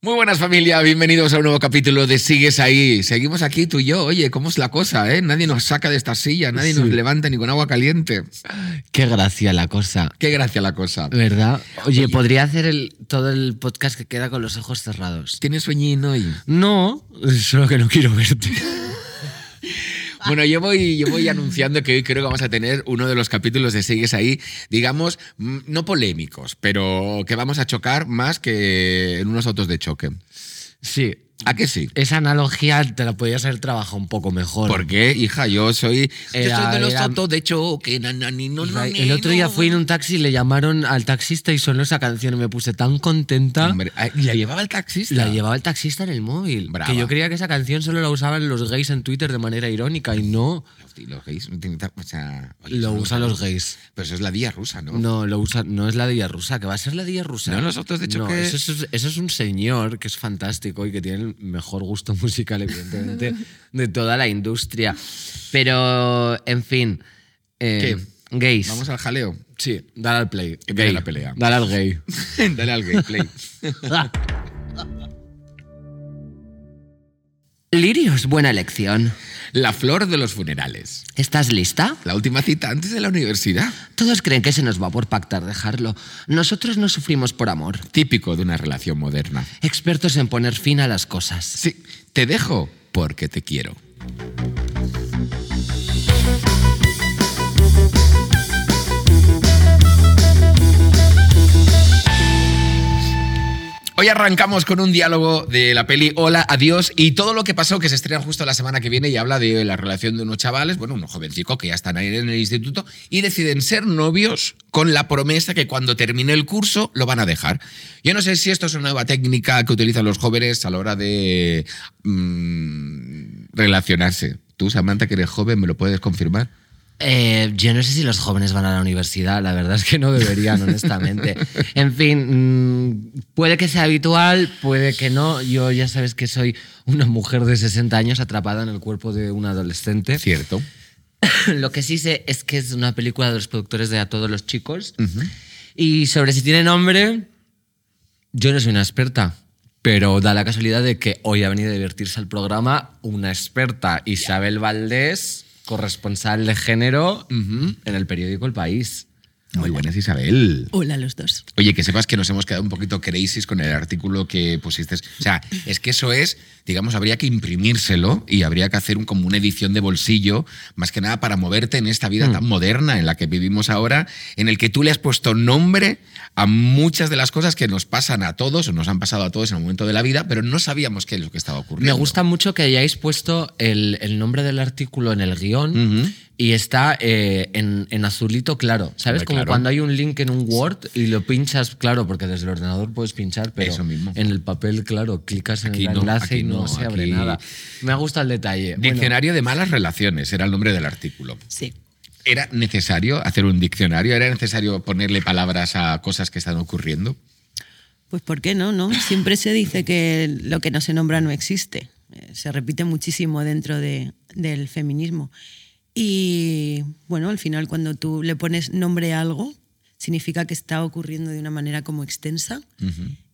Muy buenas familia, bienvenidos a un nuevo capítulo de Sigues ahí. Seguimos aquí tú y yo. Oye, ¿cómo es la cosa? Eh? Nadie nos saca de esta silla, nadie nos levanta ni con agua caliente. Qué gracia la cosa. Qué gracia la cosa. ¿Verdad? Oye, podría hacer el, todo el podcast que queda con los ojos cerrados. ¿Tienes sueñín hoy? No, solo que no quiero verte. Bueno, yo voy, yo voy anunciando que hoy creo que vamos a tener uno de los capítulos de Sigues ahí, digamos, no polémicos, pero que vamos a chocar más que en unos autos de choque. Sí, ¿A que sí? esa analogía te la podías haber trabajado un poco mejor. ¿Por qué, hija? Yo soy, yo soy de los era- de na, na, ni, no, no, ni, el otro día no. fui en un taxi y le llamaron al taxista y sonó esa canción y me puse tan contenta. Hombre, ¿y la llevaba el taxista? La llevaba el taxista en el móvil. Brava. Que yo creía que esa canción solo la usaban los gays en Twitter de manera irónica y no. Los gays o sea, oye, Lo usan lo los gays. Pero eso es la día rusa, ¿no? No, lo usa, no es la día rusa, que va a ser la día rusa. No, los autos de No, choque- eso, es, eso es un señor que es fantástico y que tiene el mejor gusto musical, evidentemente, de toda la industria. Pero, en fin. eh, Gays. Vamos al jaleo. Sí, dale al play. Que la pelea. Dale al gay. Dale al gameplay. Lirios, buena elección. La flor de los funerales. ¿Estás lista? La última cita antes de la universidad. Todos creen que se nos va por pactar dejarlo. Nosotros no sufrimos por amor. Típico de una relación moderna. Expertos en poner fin a las cosas. Sí, te dejo porque te quiero. Hoy arrancamos con un diálogo de la peli Hola, adiós y todo lo que pasó que se estrena justo la semana que viene y habla de la relación de unos chavales, bueno, unos jovencicos que ya están ahí en el instituto y deciden ser novios con la promesa que cuando termine el curso lo van a dejar. Yo no sé si esto es una nueva técnica que utilizan los jóvenes a la hora de mm, relacionarse. Tú, Samantha, que eres joven, ¿me lo puedes confirmar? Eh, yo no sé si los jóvenes van a la universidad, la verdad es que no deberían, honestamente. En fin, mm, puede que sea habitual, puede que no. Yo ya sabes que soy una mujer de 60 años atrapada en el cuerpo de un adolescente. Cierto. Lo que sí sé es que es una película de los productores de A todos los chicos. Y sobre si tiene nombre, yo no soy una experta. Pero da la casualidad de que hoy ha venido a divertirse al programa una experta, Isabel Valdés, corresponsal de género en el periódico El País. Muy buenas, Isabel. Hola a los dos. Oye, que sepas que nos hemos quedado un poquito crazy con el artículo que pusiste. O sea, es que eso es, digamos, habría que imprimírselo y habría que hacer un, como una edición de bolsillo, más que nada para moverte en esta vida tan moderna en la que vivimos ahora, en el que tú le has puesto nombre a muchas de las cosas que nos pasan a todos o nos han pasado a todos en un momento de la vida, pero no sabíamos qué es lo que estaba Me ocurriendo. gusta mucho que hayáis puesto el, el nombre del artículo en el guion y está eh, en, en azulito claro. ¿Sabes? Como claro. cuando hay un link en un Word y lo pinchas, claro, porque desde el ordenador puedes pinchar, pero Eso mismo. en el papel, claro, clicas en Aquí el no, enlace y no, no, se abre aquí- nada. Me gusta el detalle. Bueno, Diccionario de malas relaciones era el nombre del artículo. Sí. ¿Era necesario hacer un diccionario? ¿Era necesario ponerle palabras a cosas que están ocurriendo? Pues ¿por qué no? no? Siempre se dice que lo que no se nombra no existe. Eh, Se repite muchísimo dentro de- del feminismo. Y bueno, al final cuando tú le pones nombre a algo, significa que está ocurriendo de una manera como extensa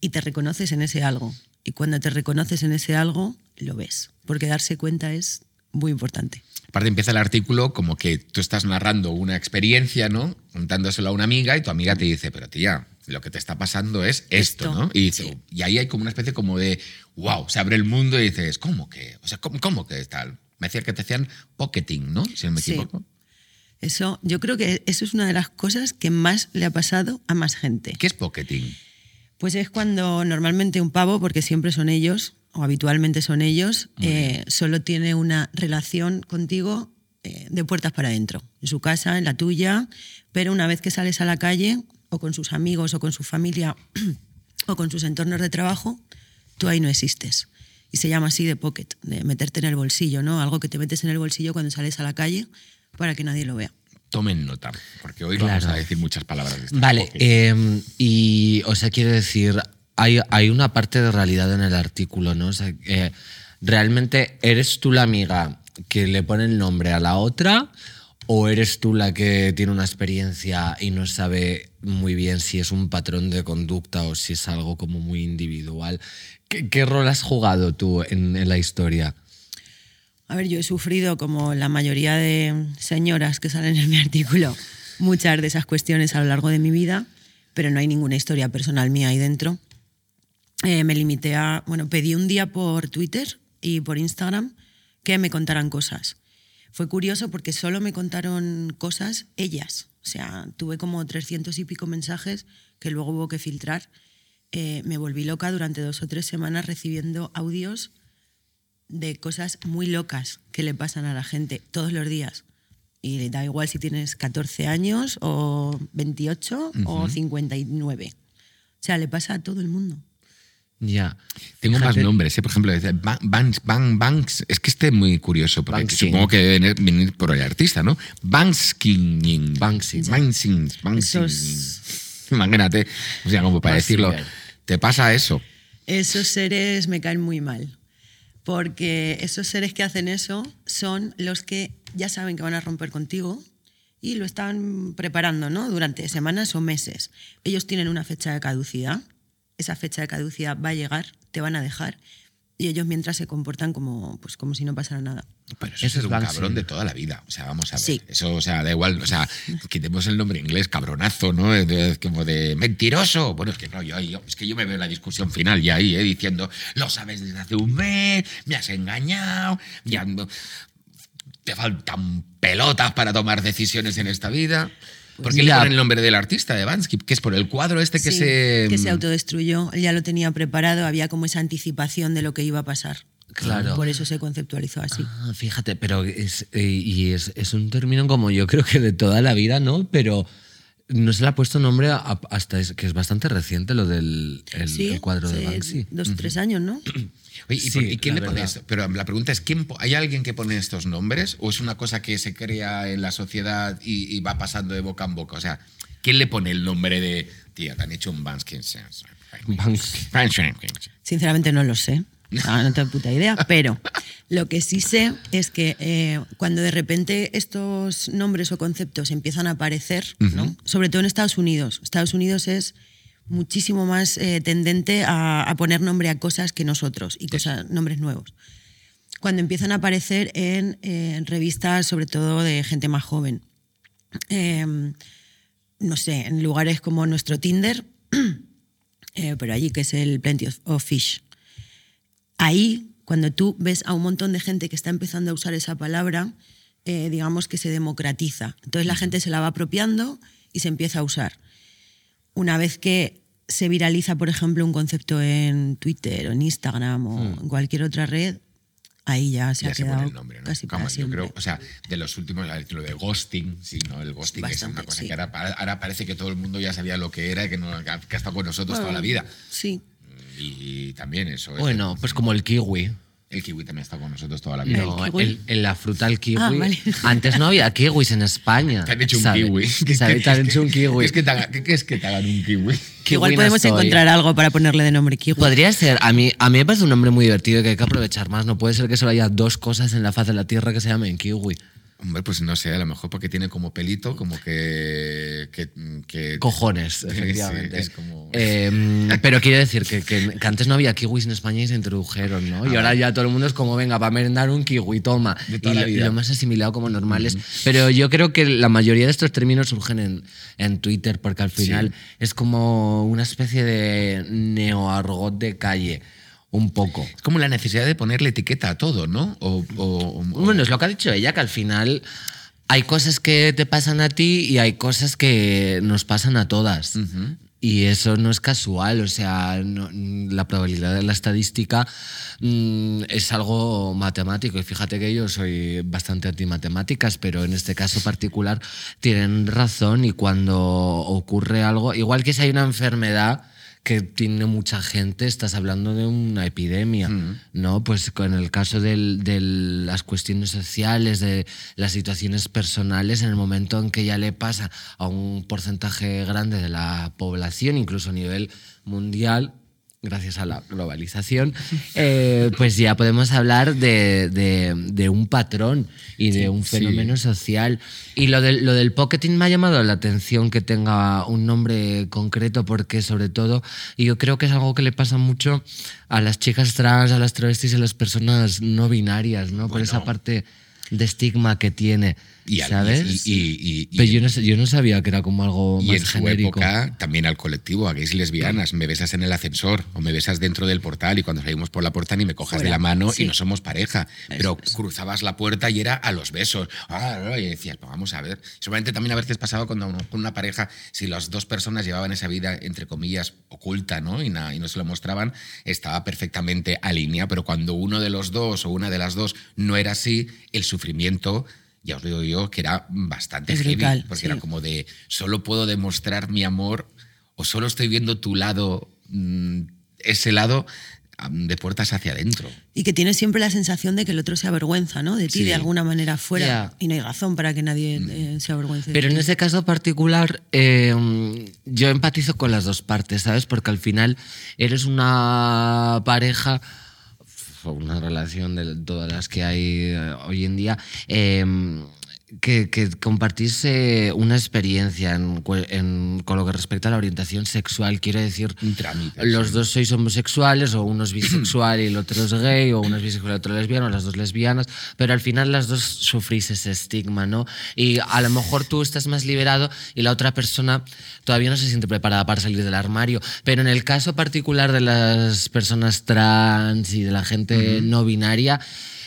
y te reconoces en ese algo. Y cuando te reconoces en ese algo, lo ves. Porque darse cuenta es muy importante. Aparte empieza el artículo como que tú estás narrando una experiencia, ¿no? Contándoselo a una amiga y tu amiga te dice, pero tía, lo que te está pasando es esto, Esto, ¿no? Y, dice- y ahí hay como una especie como de, wow, se abre el mundo y dices, ¿cómo que? O sea, ¿cómo, cómo que tal? Me decía que te hacían pocketing, ¿no? Si no me Sí. equivoco. Eso, yo creo que eso es una de las cosas que más le ha pasado a más gente. ¿Qué es pocketing? Pues es cuando normalmente un pavo, porque siempre son ellos, o habitualmente son ellos, eh, solo tiene una relación contigo eh, de puertas para adentro, en su casa, en la tuya, pero una vez que sales a la calle, o con sus amigos, o con su familia, o con sus entornos de trabajo, tú ahí no existes. Y se llama así de pocket, de meterte en el bolsillo, ¿no? Algo que te metes en el bolsillo cuando sales a la calle para que nadie lo vea. Tomen nota, porque hoy vamos a decir muchas palabras de. Vale, eh, y o sea, quiero decir, hay, hay una parte de realidad en el artículo, ¿no? O sea, realmente eres tú la amiga que le pone el nombre a la otra ¿O eres tú la que tiene una experiencia y no sabe muy bien si es un patrón de conducta o si es algo como muy individual? ¿Qué, qué rol has jugado tú en, en la historia? A ver, yo he sufrido, como la mayoría de señoras que salen en mi artículo, muchas de esas cuestiones a lo largo de mi vida, pero no hay ninguna historia personal mía ahí dentro. Eh, me limité a, bueno, pedí un día por Twitter y por Instagram que me contaran cosas. Fue curioso porque solo me contaron cosas ellas. O sea, tuve como 300 y pico mensajes que luego hubo que filtrar. Eh, me volví loca durante dos o tres semanas recibiendo audios de cosas muy locas que le pasan a la gente todos los días. Y da igual si tienes 14 años o 28 o 59. O sea, le pasa a todo el mundo. Ya. Tengo más Fíjate- nombres, ¿eh? por ejemplo, Banks, Ban- Banks, es que este es muy curioso, porque supongo que debe venir por el artista, ¿no? Bankskin. Banksy. Banksy. Banksy. Esos- Imagínate, o sea, como para Banksy, decirlo. ¿te pasa eso? Esos seres me caen muy mal. Porque esos seres que hacen eso son los que ya saben que van a romper contigo y lo están preparando ¿no? durante semanas o meses. Ellos tienen una fecha de caducidad. Esa fecha de caducidad va a llegar, te van a dejar. Y ellos mientras se comportan como, pues, como si no pasara nada. Pero eso, Eso es un Banksy. cabrón de toda la vida. O sea, vamos a ver. Sí. Eso, o sea, da igual. O sea, quitemos el nombre inglés, cabronazo, ¿no? Es de- como de mentiroso. Bueno, es que no, yo, yo- es que yo me veo en la discusión final ya ahí, ¿eh? diciendo, lo sabes desde hace un mes, me has engañado, ya no- te faltan pelotas para tomar decisiones en esta vida. ¿Por qué le ponen el nombre del artista de Bansky? Que es por el cuadro este que Sí, se. que se autodestruyó. Él ya lo tenía preparado, había como esa anticipación de lo que iba a pasar. Claro. Por eso se conceptualizó así. Ah, fíjate, pero es, eh, y es, es un término como yo creo que de toda la vida, ¿no? Pero no se le ha puesto nombre a- hasta es, que es bastante reciente lo del el, sí, el cuadro de hace Banksy. Dos o tres años, ¿no? Oye, ¿y, Sí, por- y quién le pone verdad. esto? Pero la pregunta es, ¿quién, ¿hay alguien que pone estos nombres o es una cosa que se crea en la sociedad y, y va pasando de boca en boca? O sea, ¿quién le pone el nombre de, tía, te han hecho un Bansky? Banksy. Sinceramente no lo sé. Ah, no tengo puta idea, pero lo que sí sé es que eh, cuando de repente estos nombres o conceptos empiezan a aparecer, ¿no? sobre todo en Estados Unidos, Estados Unidos es muchísimo más eh, tendente a, a poner nombre a cosas que nosotros y cosas, nombres nuevos. Cuando empiezan a aparecer en, eh, en revistas, sobre todo de gente más joven, eh, no sé, en lugares como nuestro Tinder, pero allí que es el Plenty of Fish. Ahí, cuando tú ves a un montón de gente que está empezando a usar esa palabra, eh, digamos que se democratiza. Entonces la gente se la va apropiando y se empieza a usar. Una vez que se viraliza, por ejemplo, un concepto en Twitter o en Instagram o en cualquier otra red, ahí ya se Ya ha se quedado pone el nombre, ¿no? casi Como yo creo, o sea, de los últimos, lo de ghosting, sí, ¿no? El ghosting es Bastante, una cosa sí. que ahora, ahora parece que todo el mundo ya sabía lo que era y que, no, que ha que ha estado con nosotros toda la vida. Sí. Y, también eso. es Bueno, pues como el kiwi. El kiwi también estado con nosotros toda la vida. No, ¿El el- en la fruta el kiwi. Ah, vale. Antes no había kiwis en España. Te han hecho un ¿sabe? kiwi. ¿Sabe? Te han hecho un kiwi. ¿Qué es que te haga- qué- qué es que te hagan un kiwi? Qué Igual podemos estoy. encontrar algo para ponerle de nombre kiwi. Podría ser, a mí, a mí me parece un nombre muy divertido que hay que aprovechar más. No puede ser que solo haya dos cosas en la faz de la Tierra que se llamen kiwi. Hombre, pues no sé, a lo mejor porque tiene como pelito, como que. que, que- Cojones, Sí, efectivamente. es como- Eh, pero quiero decir que, que- que antes no había kiwis en España y se introdujeron, ¿no? Y ahora ya todo el mundo es como, venga, para merendar un kiwi, toma. De toda y la lo, y vida. lo más asimilado como normales. Pero yo creo que la mayoría de estos términos surgen en, en Twitter, porque al final es como una especie de neoargot de calle, un poco. Es como la necesidad de ponerle etiqueta a todo, ¿no? O, o- o- Bueno, es lo que ha dicho ella, que al final hay cosas que te pasan a ti y hay cosas que nos pasan a todas. Y eso no es casual, o sea, no- la probabilidad de la estadística mm, es algo matemático. Y fíjate que yo soy bastante antimatemáticas, pero en este caso particular tienen razón y cuando ocurre algo, igual que si hay una enfermedad que tiene mucha gente, estás hablando de una epidemia, ¿no? Pues con el caso de las cuestiones sociales, de las situaciones personales, en el momento en que ya le pasa a un porcentaje grande de la población, incluso a nivel mundial, gracias a la globalización, eh, pues ya podemos hablar de, de- de un patrón y de un sí. fenómeno social. Y lo del, lo del pocketing me ha llamado la atención que tenga un nombre concreto, porque sobre todo, y yo creo que es algo que le pasa mucho a las chicas trans, a las travestis y a las personas no binarias, ¿no? Por esa parte de estigma que tiene, Y ¿sabes? y- y- y- y- Pero yo no, yo no sabía que era como algo Y más en su genérico. época también al colectivo, a gays y lesbianas. Me besas en el ascensor o me besas dentro del portal y cuando salimos por la puerta ni me cojas de la mano Sí. y no somos pareja. Pero cruzabas la puerta y era a los besos. Ah, ah, y decías, pues vamos a ver. Seguramente también a veces pasaba cuando uno- con una pareja, si las dos personas llevaban esa vida, entre comillas, oculta, ¿no? Y, na- y no se lo mostraban, estaba perfectamente alineada. Pero cuando uno de los dos o una de las dos no era así, el sufrimiento. Ya os digo yo, que era bastante Es heavy, brutal, porque sí. era como de solo puedo demostrar mi amor o solo estoy viendo tu lado, mm, ese lado de puertas hacia adentro. Y que tienes siempre la sensación de que el otro se avergüenza, ¿no? De ti, Sí. de alguna manera fuera. Y no hay razón para que nadie eh, se avergüence. de Pero en ese caso particular, eh, yo empatizo con las dos partes, ¿sabes? Porque al final eres una pareja una relación de todas las que hay eh, hoy en día. eh, que, que compartís eh, una experiencia en, cue- en- con lo que respecta a la orientación sexual. Quiero decir, trámite, los sí. dos sois homosexuales, o uno es bisexual y el otro es gay, o uno es bisexual y el otro es lesbiano, o las dos lesbianas, pero al final las dos sufrís ese estigma, ¿no? Y a lo mejor tú estás más liberado y la otra persona todavía no se siente preparada para salir del armario. Pero en el caso particular de las personas trans y de la gente no binaria,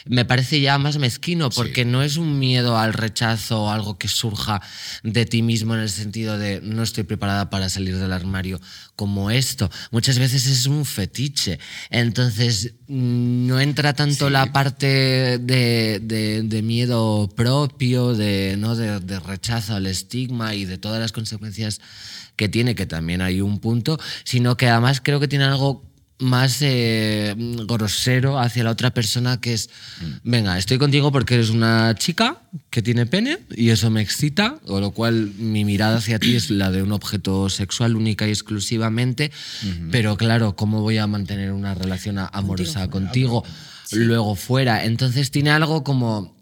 me parece ya más mezquino, porque no es un miedo al rechazo o algo que surja de ti mismo en el sentido de no estoy preparada para salir del armario como esto. Muchas veces es un fetiche. Entonces, no entra tanto la parte de, de- de miedo propio, de, ¿no? de, de rechazo al estigma y de todas las consecuencias que tiene, que también hay un punto, sino que además creo que tiene algo más eh, grosero hacia la otra persona que es, venga, estoy contigo porque eres una chica que tiene pene y eso me excita, con lo cual mi mirada hacia ti es la de un objeto sexual única y exclusivamente, pero claro, ¿cómo voy a mantener una relación amorosa contigo, luego fuera? Entonces tiene algo como...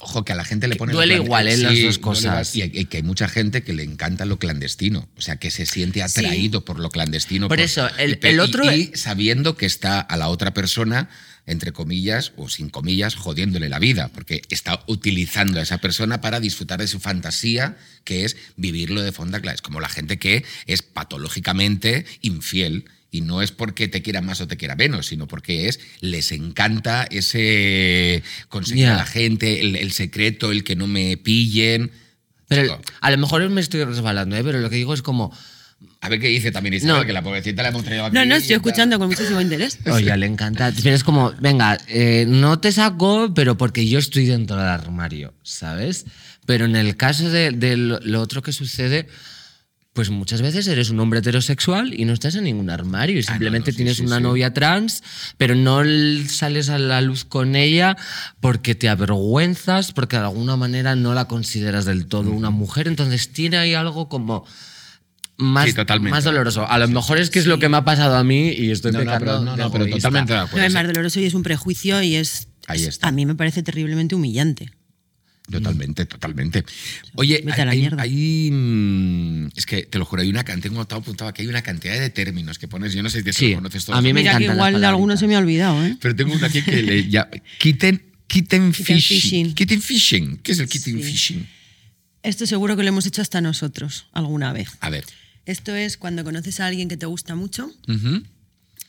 Ojo, que a la gente le pone... duele lo clan- igual, ¿eh? las dos duele cosas. Y y que hay mucha gente que le encanta lo clandestino. O sea, que se siente atraído por lo clandestino. Por eso, el- y el y- otro- Y, sabiendo que está a la otra persona entre comillas o sin comillas, jodiéndole la vida, porque está utilizando a esa persona para disfrutar de su fantasía, que es vivirlo de fonda clara. Es como la gente que es patológicamente infiel y no es porque te quiera más o te quiera menos, sino porque es les encanta ese conseguir Ya. a la gente, el, el secreto, el que no me pillen. Pero Chico, a lo mejor me estoy resbalando, ¿eh? pero lo que digo es como, a ver qué dice también Isabel, No. que la pobrecita la hemos traído aquí. No, no, estoy escuchando con muchísimo interés. oye, le encanta. Pero es como, venga, eh, no te saco, pero porque yo estoy dentro del armario, ¿sabes? Pero en el caso de, de lo, lo otro que sucede, pues muchas veces eres un hombre heterosexual y no estás en ningún armario y simplemente Ah, no, sí, tienes sí, una sí. novia trans, pero no sales a la luz con ella porque te avergüenzas, porque de alguna manera no la consideras del todo una mujer. Entonces tiene ahí algo como más, Sí, totalmente. más doloroso. A lo mejor es que es lo que me ha pasado a mí y estoy No, no, pecando pero, no, de no, pero totalmente de No, acuerdo. es más doloroso y es un prejuicio y es. Ahí está. A mí me parece terriblemente humillante. Totalmente, totalmente. Oye, Vete a la hay, mierda. hay, mm, es que te lo juro, hay una tengo todo apuntado que hay una cantidad de términos que pones, yo no sé si Sí, lo conoces todos. a mí me Mira que igual de alguno palabritas. se me ha olvidado, ¿eh? Pero tengo una aquí que le llama kitten, kitten, fishing. fishing. Kitten fishing. ¿Qué es el kitten Sí. fishing? Esto seguro que lo hemos hecho hasta nosotros alguna vez. A ver. Esto es cuando conoces a alguien que te gusta mucho Ujú.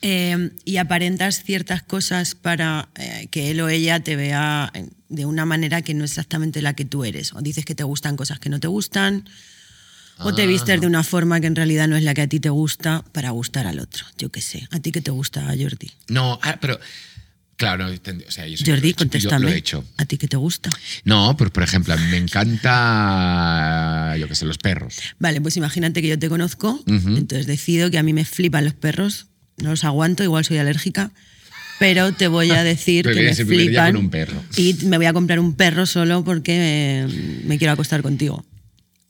Eh, y aparentas ciertas cosas para eh, que él o ella te vea eh, de una manera que no es exactamente la que tú eres. O dices que te gustan cosas que no te gustan, o te vistes de una forma que en realidad no es la que a ti te gusta para gustar al otro. Yo qué sé. ¿A ti qué te gusta, Jordi? No, ah, pero. Claro, o sea, yo, soy- Jordi, yo contéstame. hecho. ¿A ti qué te gusta? No, pues por ejemplo, a mí me encanta, yo qué sé, los perros. Vale, pues imagínate que yo te conozco, entonces decido que a mí me flipan los perros, no los aguanto, igual soy alérgica, pero te voy a decir que me flipan con un perro. y me voy a comprar un perro solo porque me, me quiero acostar contigo.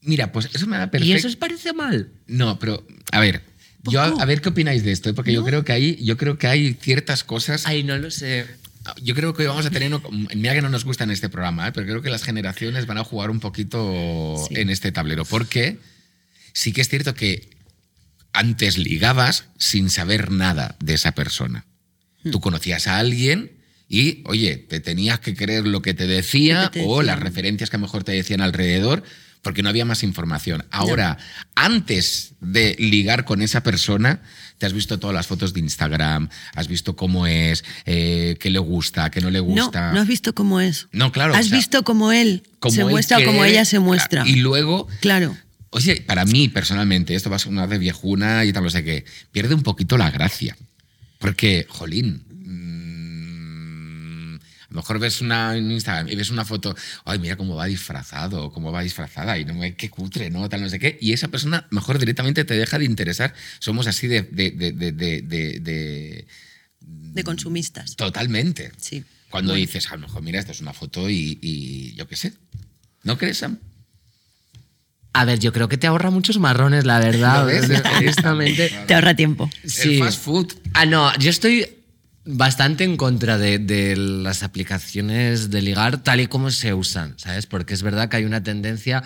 Mira, pues eso me da ¿Y perfecto. eso os parece mal? No, pero, a ver, Yo, a, a ver qué opináis de esto, ¿eh? porque yo creo que hay, yo creo que hay ciertas cosas. Ay, no lo sé. Yo creo que hoy vamos a tener. Mira que no nos gusta en este programa, ¿eh? pero creo que las generaciones van a jugar un poquito Sí. en este tablero. Porque sí que es cierto que antes ligabas sin saber nada de esa persona. Hmm. Tú conocías a alguien y, oye, te tenías que creer lo que te decía Lo que te o las referencias que a lo mejor te decían alrededor porque no había más información. Ahora, antes de ligar con esa persona, te has visto todas las fotos de Instagram, has visto cómo es, eh, qué le gusta, qué no le gusta. no has visto cómo es. No, claro, Has o sea, visto cómo él Cómo se muestra, como cree, ella se muestra. Y luego, Claro. Oye, para mí personalmente, esto va a sonar de viejuna y tal, no sé qué, pierde un poquito la gracia. Porque, jolín, mm, a lo mejor ves una en Instagram y ves una foto, ay, mira cómo va disfrazado, cómo va disfrazada, y no me, qué cutre, ¿no? Tal, no sé qué. Y esa persona, mejor directamente te deja de interesar. Somos así de. de, de, de, de- de- de- De consumistas. totalmente. Sí. Cuando Bueno. dices, a lo mejor, mira, esto es una foto y, y yo qué sé. ¿No crees, Sam? A ver, yo creo que te ahorra muchos marrones, la verdad. ¿Lo ves? Honestamente. Te ahorra tiempo. Sí. El fast food. Ah, no, yo estoy bastante en contra de, de las aplicaciones de ligar tal y como se usan, ¿sabes? Porque es verdad que hay una tendencia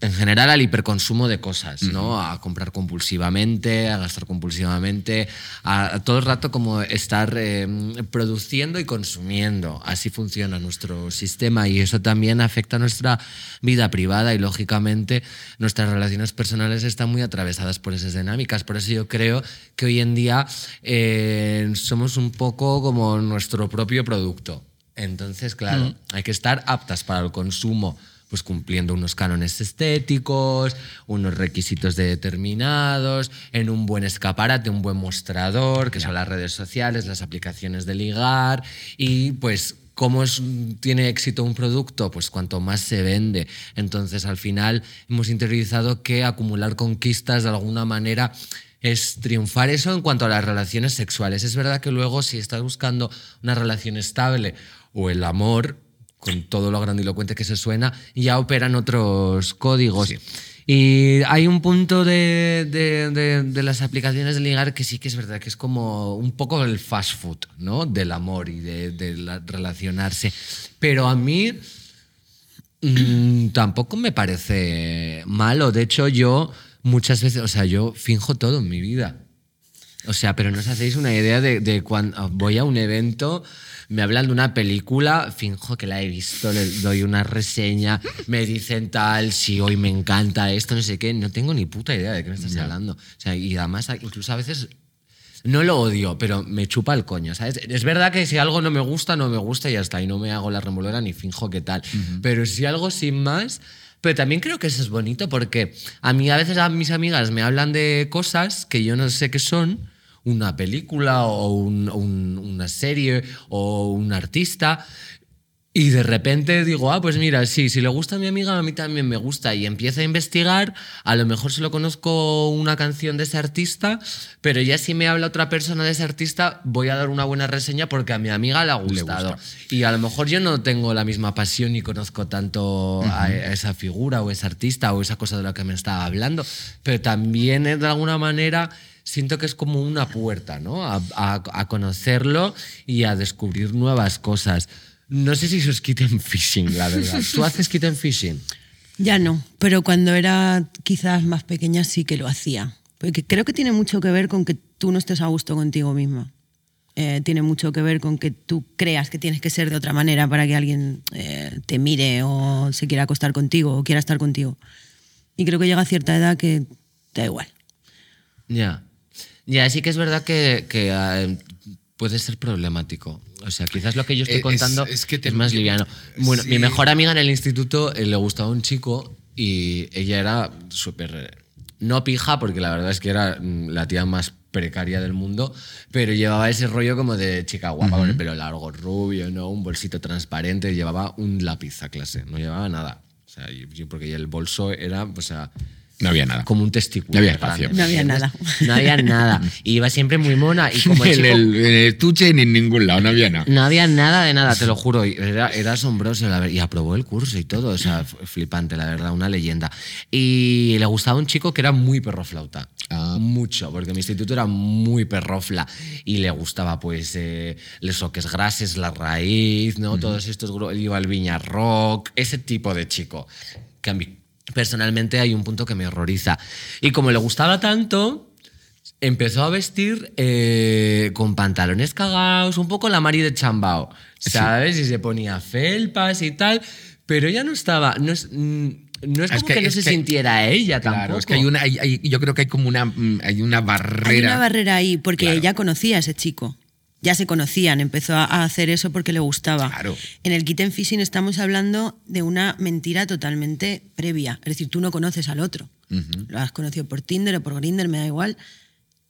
en general al hiperconsumo de cosas, ¿no? A comprar compulsivamente, a gastar compulsivamente, a, a todo el rato como estar eh, produciendo y consumiendo. Así funciona nuestro sistema y eso también afecta a nuestra vida privada y lógicamente nuestras relaciones personales están muy atravesadas por esas dinámicas. Por eso yo creo que hoy en día eh, somos un poco como nuestro propio producto. Entonces, claro, hay que estar aptas para el consumo pues cumpliendo unos cánones estéticos, unos requisitos determinados, en un buen escaparate, un buen mostrador, que son las redes sociales, las aplicaciones de ligar, y pues cómo es, tiene éxito un producto, pues cuanto más se vende. Entonces al final hemos interiorizado que acumular conquistas de alguna manera es triunfar eso en cuanto a las relaciones sexuales. Es verdad que luego si estás buscando una relación estable o el amor, con todo lo grandilocuente que se suena, ya operan otros códigos. Y hay un punto de, de- de- de las aplicaciones de ligar que sí que es verdad que es como un poco el fast food, ¿no? Del amor y de, de la- relacionarse. Pero a mí mm, tampoco me parece malo. De hecho, yo muchas veces, o sea, yo finjo todo en mi vida. O sea, pero no os hacéis una idea de, de cuando voy a un evento, me hablan de una película, finjo que la he visto, le doy una reseña, me dicen tal, si hoy me encanta esto, no sé qué, no tengo ni puta idea de qué me estás hablando. O sea, y además, incluso a veces no lo odio, pero me chupa el coño, ¿sabes? Es verdad que si algo no me gusta, no me gusta y ya está, y no me hago la remolera ni finjo que tal. Pero si algo sin más... Pero también creo que eso es bonito porque a mí a veces a mis amigas me hablan de cosas que yo no sé qué son, una película o un- un- una serie o un artista, y de repente digo, ah, pues mira, sí, si le gusta a mi amiga, a mí también me gusta. Y empiezo a investigar, a lo mejor solo conozco una canción de ese artista, pero ya si me habla otra persona de ese artista, voy a dar una buena reseña porque a mi amiga le ha gustado. Y a lo mejor yo no tengo la misma pasión ni conozco tanto a a esa figura o ese artista o esa cosa de la que me estaba hablando, pero también eh, de alguna manera siento que es como una puerta, ¿no? A, a- a conocerlo y a descubrir nuevas cosas. No sé si sos kitten fishing, la verdad. ¿Tú haces kitten fishing? Ya no, pero cuando era quizás más pequeña sí que lo hacía. Porque creo que tiene mucho que ver con que tú no estés a gusto contigo misma. Eh, tiene mucho que ver con que tú creas que tienes que ser de otra manera para que alguien eh, te mire o se quiera acostar contigo o quiera estar contigo. Y creo que llega a cierta edad que da igual. Ya. Ya, sí que es verdad que, que, eh, puede ser problemático. O sea, quizás lo que yo estoy Es- contando es es, que te- más liviano. Bueno, sí. mi mejor amiga en el instituto eh, le gustaba un chico y ella era súper... eh, No pija, porque la verdad es que era mm, la tía más precaria del mundo, pero llevaba ese rollo como de chica guapa con el pelo largo, rubio, ¿no? Un bolsito transparente, llevaba un lápiz a clase, no llevaba nada. O sea, porque el bolso era, o sea, No había nada. como un testículo. No había grande, espacio. No había nada. No había nada. Y iba siempre muy mona. Y como el en, chico- el, en el tuche ni en ningún lado, no había nada. no había nada de nada, te lo juro. Era, era asombroso. La ver- y aprobó el curso y todo. O sea, flipante, la verdad, una leyenda. Y le gustaba un chico que era muy perro flauta. Ah. Mucho, porque mi instituto era muy perrofla y le gustaba pues eh, los soques grases, la raíz, ¿no? Todos estos grupos, iba al Viña Rock, ese tipo de chico. Que a mí personalmente hay un punto que me horroriza. Y como le gustaba tanto, empezó a vestir eh, con pantalones cagados, un poco la Mari de Chambao, ¿sabes? Y se ponía felpas y tal, pero ella no estaba, no es, mm, no es Es como que- que, no es se que- sintiera ella Claro, tampoco. es que hay una, hay- hay- yo creo que hay como una, mm, hay una barrera. Hay una barrera ahí, porque Claro. ella conocía a ese chico. Ya se conocían, empezó a hacer eso porque le gustaba. Claro. En el kit and fishing estamos hablando de una mentira totalmente previa. Es decir, tú no conoces al otro. Lo has conocido por Tinder o por Grindr, me da igual.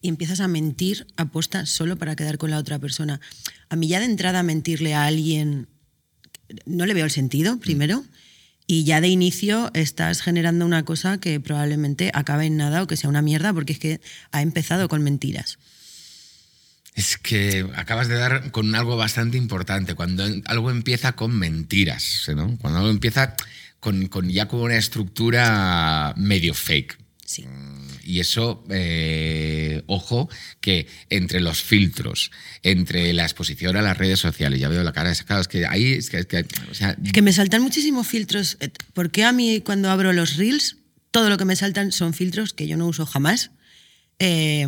Y empiezas a mentir aposta solo para quedar con la otra persona. A mí ya de entrada mentirle a alguien no le veo el sentido, primero. Y ya de inicio estás generando una cosa que probablemente acabe en nada o que sea una mierda, porque es que ha empezado con mentiras. Es que acabas de dar con algo bastante importante. Cuando algo empieza con mentiras, ¿no? Cuando algo empieza con, con ya con una estructura medio fake. Sí. Y eso, eh, ojo, que entre los filtros, entre la exposición a las redes sociales, ya veo la cara de es que ahí, es que, es que, o sea, Es que me saltan muchísimos filtros. Eh, ¿Por qué a mí cuando abro los reels, todo lo que me saltan son filtros que yo no uso jamás? Eh,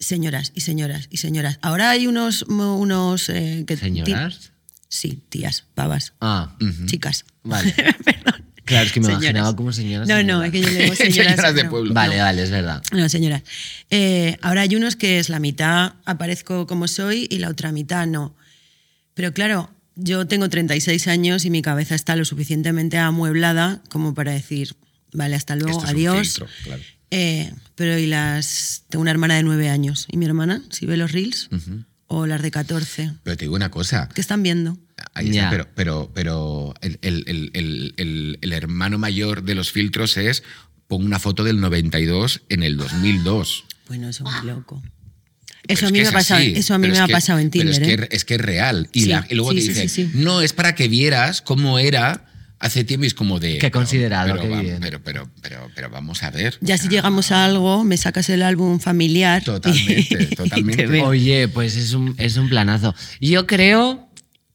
señoras y señoras y señoras. Ahora hay unos... unos eh, que ¿Señoras? Sí, tías, pavas, Ah, chicas. vale. Perdón. Claro, es que me Señoras. imaginaba como señoras. No, no, es que yo le digo señoras. Señoras de no, pueblo. Vale, no. vale, es verdad. No, señoras. Eh, ahora hay unos que es la mitad aparezco como soy y la otra mitad no. Pero claro, yo tengo 36 años y mi cabeza está lo suficientemente amueblada como para decir, vale, hasta luego, Esto es un adiós. filtro, claro. Eh, pero y las... Tengo una hermana de 9 años. ¿Y mi hermana? Si ve los reels. O las de 14. pero te digo una cosa. ¿Qué están viendo? Ahí está, pero, pero, pero el, el- el- el- el- el hermano mayor de los filtros es pongo una foto del 92 en el 2002. Bueno, eso es muy loco. Pero Eso a mí me ha pasado, eso a mí pero me es ha pasado en pero Tinder. es ¿eh? que, es que es real. Y, Sí, la- y luego sí, te sí, dicen, sí, sí. no, es para que vieras cómo era hace tiempo y es como de... Qué considerado, pero, qué va- bien. pero, pero, pero, pero vamos a ver. Ya si llegamos a algo, me sacas el álbum familiar. y- Totalmente, y te totalmente. veo. Oye, pues es un, es un planazo. Yo creo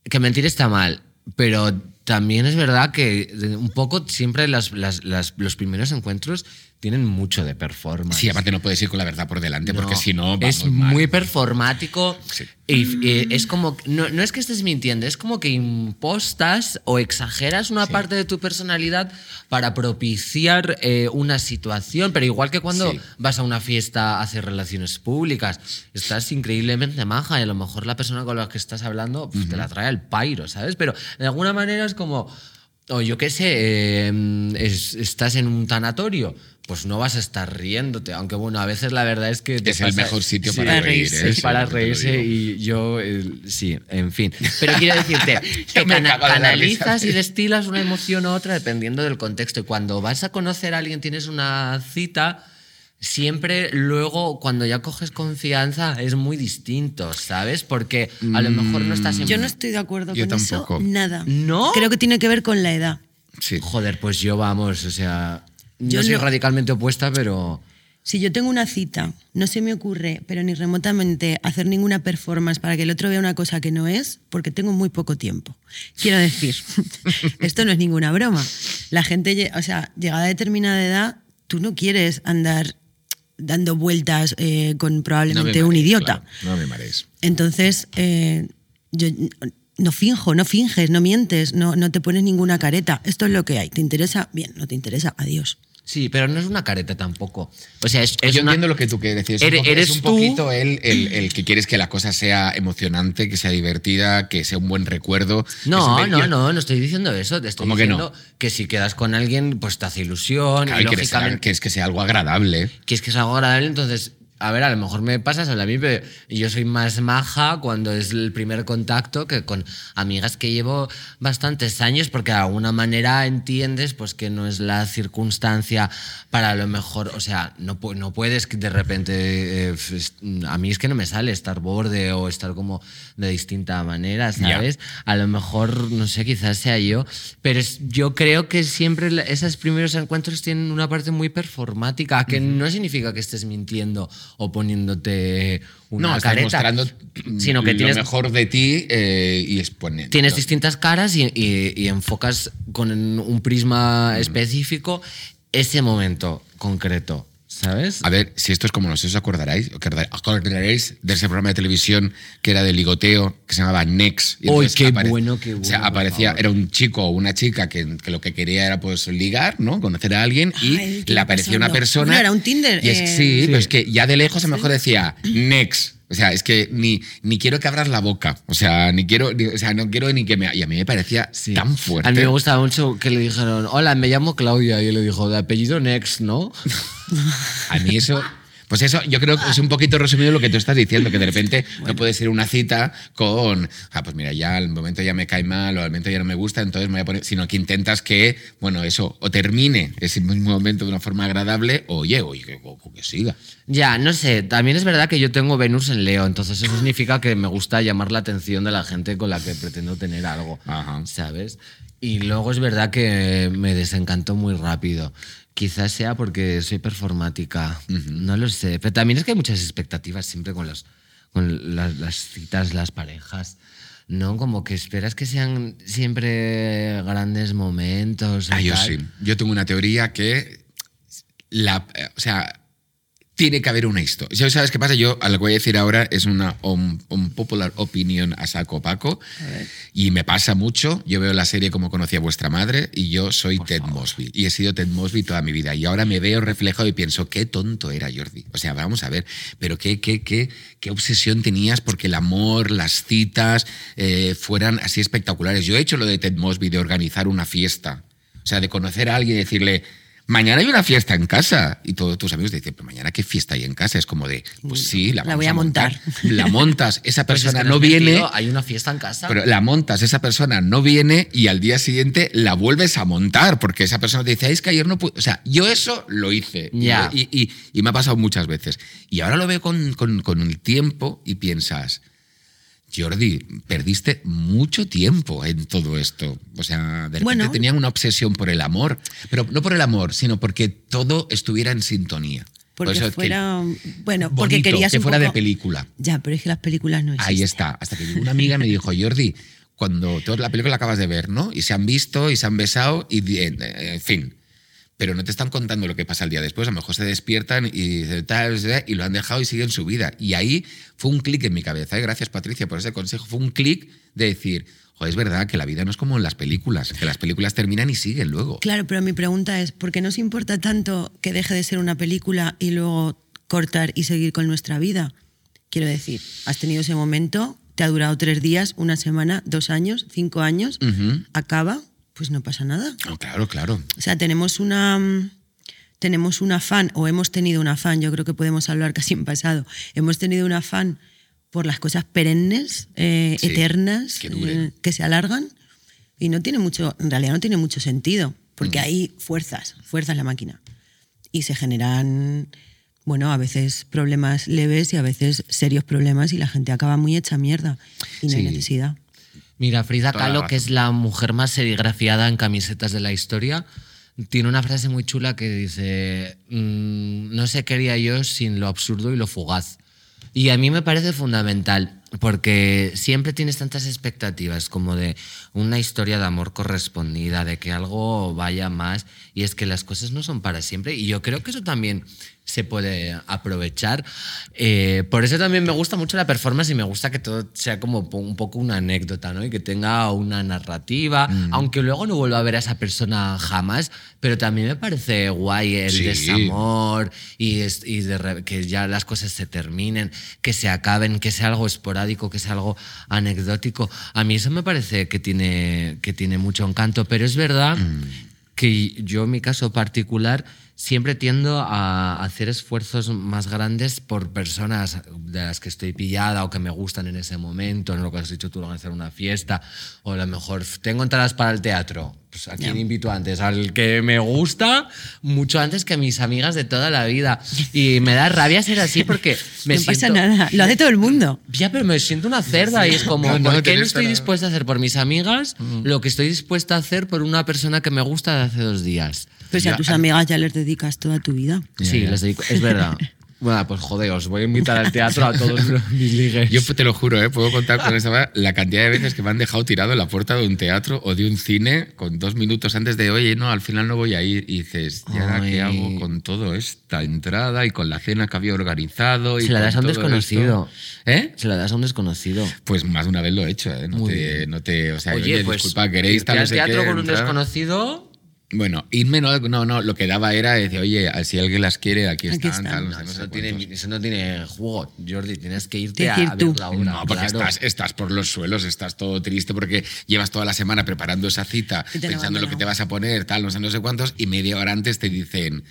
que mentir está mal, pero también es verdad que un poco siempre las- las- las- los primeros encuentros tienen mucho de performance. Sí, aparte no puedes ir con la verdad por delante porque No, si no es mal. muy performático Sí. y, y es como no, no es que estés mintiendo es como que impostas o exageras una Sí. parte de tu personalidad para propiciar eh, una situación pero igual que cuando Sí. vas a una fiesta a hacer relaciones públicas estás increíblemente maja y a lo mejor la persona con la que estás hablando pues, te la trae al pairo sabes pero de alguna manera es como o yo qué sé, eh, es- estás en un tanatorio, pues no vas a estar riéndote, aunque bueno, a veces la verdad es que... te Es el mejor sitio Sí, para Para reír. reírse. ¿eh? es para reírse y yo, eh, sí, en fin. Pero quiero decirte que cana- de y destilas una emoción u otra dependiendo del contexto. Y cuando vas a conocer a alguien, tienes una cita, siempre luego cuando ya coges confianza es muy distinto, ¿sabes? Porque a lo mejor no estás en... Yo no estoy de acuerdo Yo con tampoco. eso, nada. ¿No? Creo que tiene que ver con la edad. Sí. Joder, pues yo vamos, o sea, Yo soy no- radicalmente opuesta, pero... Si yo tengo una cita, no se me ocurre, pero ni remotamente, hacer ninguna performance para que el otro vea una cosa que no es, porque tengo muy poco tiempo. Quiero decir, esto no es ninguna broma. La gente, o sea, llegada a determinada edad, tú no quieres andar dando vueltas eh, con No probablemente un idiota. claro, no me marees. Entonces, eh, yo no finjo, no finges, no mientes, no, no te pones ninguna careta. Esto es lo que hay. ¿Te interesa? Bien, no te interesa, adiós. Sí, pero no es una careta tampoco. O sea, es, es Yo una- entiendo lo que tú quieres decir. Es Eres- un, po- eres es un tú. poquito el, el- el que quieres que la cosa sea emocionante, que sea divertida, que sea un buen recuerdo. No, que no, no, no estoy diciendo eso. Te estoy ¿Cómo que no? diciendo que si quedas con alguien, pues te hace ilusión Claro, y lógicamente que es que sea algo agradable. quieres que es algo agradable, entonces a ver, a lo mejor me pasa solo a mí, pero yo soy más maja cuando es el primer contacto que con amigas que llevo bastantes años, porque de alguna manera entiendes pues que no es la circunstancia para lo mejor, o sea, no, no puedes de repente, eh, a mí es que no me sale estar borde o estar como de distinta manera. ¿sabes? A lo mejor, no sé, quizás sea yo, pero es- yo creo que siempre esos primeros encuentros tienen una parte muy performática, que no significa que estés mintiendo o poniéndote una no, careta, mostrando sino que lo tienes, mejor de ti eh, y exponiendo. tienes distintas caras y, y- y enfocas con un prisma específico ese momento concreto, ¿sabes? A ver, si esto es como no sé si os acordaréis, acorda- acordaréis de ese programa de televisión que era de ligoteo, que se llamaba Nex. ¡Uy, qué apare- bueno, qué O sea, bueno, aparecía, era un chico o una chica que, que lo que quería era pues ligar, ¿no? Conocer a alguien y Ay, ¿qué le aparecía una persona. Bueno, era un Tinder, Y es, eh. sí, Sí. pero es que ya de lejos a lo mejor decía Nex. O sea, es que ni, ni quiero que abras la boca. O sea, ni quiero, ni- o sea, no quiero ni que me. Y a mí me parecía Sí. tan fuerte. A mí me gustaba mucho que le dijeron, hola, me llamo Claudia. Y él le dijo, de apellido Next, ¿no? A mí eso. Pues eso, yo creo que es un poquito resumido lo que tú estás diciendo, que de repente no puedes ir a una cita con, ah, pues mira, ya al momento ya me cae mal o al momento ya no me gusta, entonces me voy a poner, sino que intentas que, bueno, eso, o termine ese mismo momento de una forma agradable, o oye, oye, que, o que siga. Ya, no sé, también es verdad que yo tengo Venus en Leo, entonces eso significa que me gusta llamar la atención de la gente con la que pretendo tener algo, Ajá. ¿sabes? Y luego es verdad que me desencantó muy rápido. Quizás sea porque soy performática, no lo sé, pero también es que hay muchas expectativas siempre con, los, con las, las citas, las parejas. ¿no? Como que esperas que sean siempre grandes momentos. Ah, yo tal. sí. Yo tengo una teoría que la, o sea, tiene que haber una historia. ¿Sabes qué pasa? Yo, lo que voy a decir ahora es una un, un popular opinion a saco Paco. Y me pasa mucho. Yo veo la serie como conocí a vuestra madre y yo soy Ted Mosby. Y he sido Ted Mosby toda mi vida. Y ahora me veo reflejado y pienso, qué tonto era Jordi. O sea, vamos a ver, pero qué, qué, qué, qué obsesión tenías porque el amor, las citas eh, fueran así espectaculares. Yo he hecho lo de Ted Mosby de organizar una fiesta. O sea, de conocer a alguien y decirle, mañana hay una fiesta en casa. Y todos tus amigos te dicen, pero mañana qué fiesta hay en casa. Es como de, pues sí, la, La voy a montar. La montas, esa Pues es persona que no viene. metido, Hay una fiesta en casa. Pero la montas, esa persona no viene y al día siguiente la vuelves a montar porque esa persona te dice, "Ay, es que ayer no pude. O sea, yo eso lo hice Y- Ya. y, y- y me ha pasado muchas veces. Y ahora lo veo con, con- con el tiempo y piensas, Jordi, perdiste mucho tiempo en todo esto. O sea, de repente Bueno. tenían una obsesión por el amor, pero no por el amor, sino porque todo estuviera en sintonía. Por Porque eso es que fuera. Bueno, porque querías que un fuera de película. Ya, pero es que las películas no existen. Ahí está. Hasta que una amiga me dijo, Jordi, cuando toda la película la acabas de ver, ¿no? Y se han visto y se han besado y di- en, en fin. Pero no te están contando lo que pasa el día después. A lo mejor se despiertan y, tal, y lo han dejado y siguen su vida. Y ahí fue un clic en mi cabeza. Y gracias, Patricia, por ese consejo. Fue un clic de decir, joder, es verdad que la vida no es como en las películas, que las películas terminan y siguen luego. Claro, pero mi pregunta es, ¿por qué nos importa tanto que deje de ser una película y luego cortar y seguir con nuestra vida? Quiero decir, has tenido ese momento, te ha durado tres días, una semana, dos años, cinco años, acaba, pues no pasa nada. No, claro, claro. O sea, tenemos una mm, tenemos un afán, o hemos tenido un afán, yo creo que podemos hablar casi en pasado, hemos tenido un afán por las cosas perennes, eh, Sí, eternas, que eh, que se alargan, y no tiene mucho, en realidad no tiene mucho sentido, porque Mm. hay fuerzas, fuerzas la máquina. Y se generan, bueno, a veces problemas leves y a veces serios problemas y la gente acaba muy hecha mierda y no hay necesidad. Mira, Frida Toda Kahlo, que es la mujer más serigrafiada en camisetas de la historia, tiene una frase muy chula que dice, mm, no sé qué haría yo sin lo absurdo y lo fugaz. Y a mí me parece fundamental, porque siempre tienes tantas expectativas como de una historia de amor correspondida, de que algo vaya más, y es que las cosas no son para siempre. Y yo creo que eso también se puede aprovechar. Eh, por eso también me gusta mucho la performance y me gusta que todo sea como un poco una anécdota, ¿no? Y que tenga una narrativa, aunque luego no vuelva a ver a esa persona jamás, pero también me parece guay el Sí. desamor y, es- y de que ya las cosas se terminen, que se acaben, que sea algo esporádico, que sea algo anecdótico. A mí eso me parece que tiene, que tiene mucho encanto, pero es verdad que yo en mi caso particular siempre tiendo a hacer esfuerzos más grandes por personas de las que estoy pillada o que me gustan en ese momento, en lo que has dicho tú, organizar una fiesta, o a lo mejor tengo entradas para el teatro. Pues a quién invito antes, al que me gusta mucho antes que a mis amigas de toda la vida. Y me da rabia ser así porque me no siento... pasa nada, lo hace todo el mundo. Ya, pero me siento una cerda y es como, No, no, ¿por qué no estoy dispuesta a hacer por mis amigas lo que estoy dispuesta a hacer por una persona que me gusta de hace dos días? Pues Ya, a tus amigas ya les dedicas toda tu vida. Sí, les dedico- es verdad. Bueno, pues joder, os voy a invitar al teatro a todos los- mis ligues. Yo te lo juro, ¿eh? puedo contar con manera la cantidad de veces que me han dejado tirado en la puerta de un teatro o de un cine con dos minutos antes de, oye, no, al final no voy a ir. Y dices, ¿y ahora qué hago con todo esta entrada y con la cena que había organizado? Y Se la das a un desconocido. esto? ¿Eh? Se la das a un desconocido. Pues más de una vez lo he hecho, ¿eh? No, Muy te, bien. no te. O sea, Oye, oye, pues disculpa, queréis tal, teatro qué, con un entrar? desconocido. Bueno, irme no, no, no, lo que daba era decir, oye, si alguien las quiere, aquí, Aquí están, están. tal, no eso, no tiene, eso no tiene juego, Jordi. Tienes que irte Decir a tú. ver la obra. No, porque claro. estás, estás por los suelos, estás todo triste porque llevas toda la semana preparando esa cita, pensando en lo que te vas a poner, tal, no sé, no sé cuántos, y media hora antes te dicen,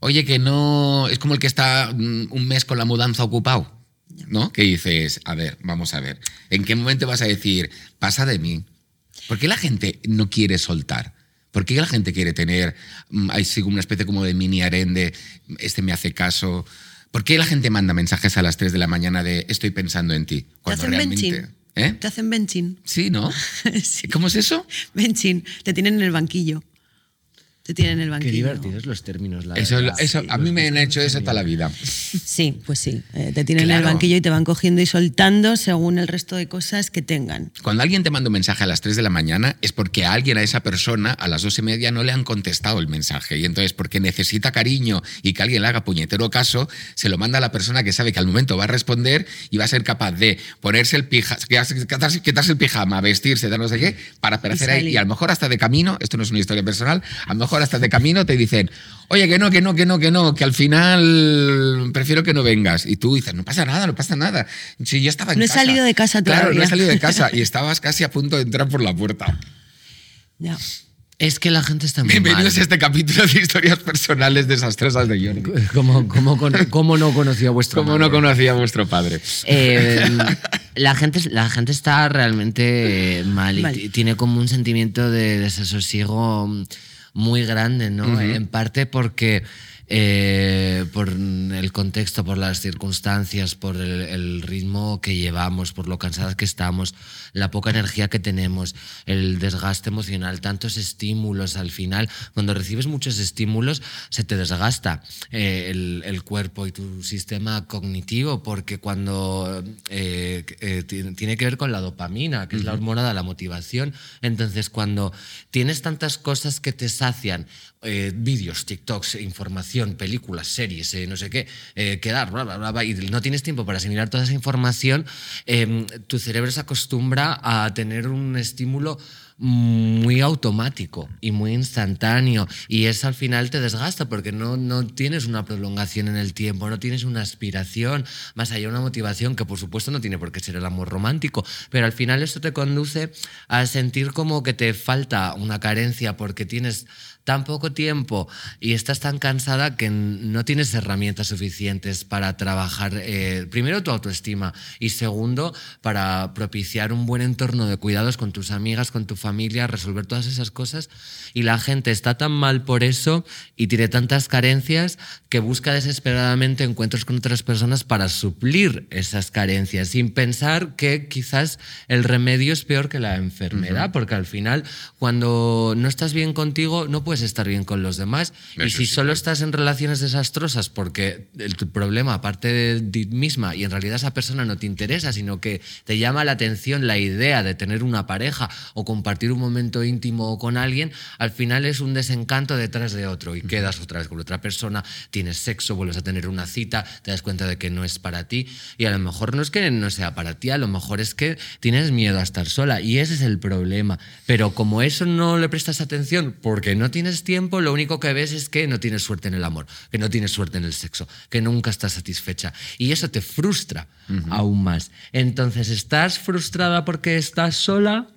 oye, que no, es como el que está mm, un mes con la mudanza ocupado, ¿no? Que dices, a ver, vamos a ver, ¿en qué momento vas a decir, pasa de mí? ¿Por qué la gente no quiere soltar? ¿Por qué la gente quiere tener mm, como una especie como de mini harén de este me hace caso? ¿Por qué la gente manda mensajes a las 3 de la mañana de estoy pensando en ti? Te Cuando hacen realmente. benching. ¿Eh? Te hacen benching. Sí, ¿no? Sí. ¿Cómo es eso? Benching. Te tienen en el banquillo. Te tienen en el Qué banquillo. divertidos los términos, la Eso, verdad. eso, a mí me han hecho eso toda la vida. Sí, pues sí. Eh, te tienen en el banquillo y te van cogiendo y soltando según el resto de cosas que tengan. Cuando alguien te manda un mensaje a las 3 de la mañana es porque a alguien, a esa persona, a las dos y media no le han contestado el mensaje. Y entonces, porque necesita cariño y que alguien le haga puñetero caso, se lo manda a la persona que sabe que al momento va a responder y va a ser capaz de ponerse el pijama, quitarse, quitarse el pijama, vestirse, de no sé qué, para aparecer ahí. Y a lo mejor hasta de camino, esto no es una historia personal, a lo mejor hasta de camino te dicen, oye, que no, que no, que no, que no, que al final prefiero que no vengas. Y tú dices, no pasa nada, no pasa nada. Si yo estaba en No he casa. salido de casa Claro, no he todavía. salido de casa y estabas casi a punto de entrar por la puerta. Ya. Es que la gente está muy Bienvenidos a mal. este capítulo de historias personales desastrosas de Jordi. ¿Cómo, cómo, con- cómo no conocía a vuestro Como madre? no conocía a vuestro padre. Eh, la, gente, la gente está realmente eh, mal y Mal. tiene como un sentimiento de desasosiego mm, muy grande, ¿no? En parte porque eh, por el contexto, por las circunstancias, por el, el ritmo que llevamos, por lo cansadas que estamos, la poca energía que tenemos, el desgaste emocional, tantos estímulos al final. Cuando recibes muchos estímulos, se te desgasta eh, el, el cuerpo y tu sistema cognitivo, porque cuando eh, ti- tiene que ver con la dopamina, que es la hormona de la motivación. Entonces, cuando tienes tantas cosas que te sacian, eh, vídeos, TikToks, información, películas, series, eh, no sé qué, eh, quedar, bla, bla, bla, y no tienes tiempo para asimilar toda esa información, eh, tu cerebro se acostumbra a tener un estímulo muy automático y muy instantáneo y eso al final te desgasta porque no, no tienes una prolongación en el tiempo, no tienes una aspiración, más allá una motivación que por supuesto no tiene por qué ser el amor romántico, pero al final esto te conduce a sentir como que te falta una carencia porque tienes tan poco tiempo y estás tan cansada que no tienes herramientas suficientes para trabajar, eh, primero, tu autoestima y segundo, para propiciar un buen entorno de cuidados con tus amigas, con tu familia, resolver todas esas cosas. Y la gente está tan mal por eso y tiene tantas carencias que busca desesperadamente encuentros con otras personas para suplir esas carencias, sin pensar que quizás el remedio es peor que la enfermedad, porque al final, cuando no estás bien contigo, no puedes estar bien con los demás. y Eso si sí, solo estás en relaciones desastrosas porque el, tu problema, aparte de ti misma, y en realidad esa persona no te interesa, sino que te llama la atención la idea de tener una pareja o compartir un momento íntimo con alguien, al final es un desencanto detrás de otro y quedas otra vez con otra persona, tienes sexo, vuelves a tener una cita, te das cuenta de que no es para ti y a lo mejor no es que no sea para ti, a lo mejor es que tienes miedo a estar sola y ese es el problema. Pero como eso no le prestas atención porque no tienes tiempo, lo único que ves es que no tienes suerte en el amor, que no tienes suerte en el sexo, que nunca estás satisfecha y eso te frustra aún más. Entonces estás frustrada porque estás sola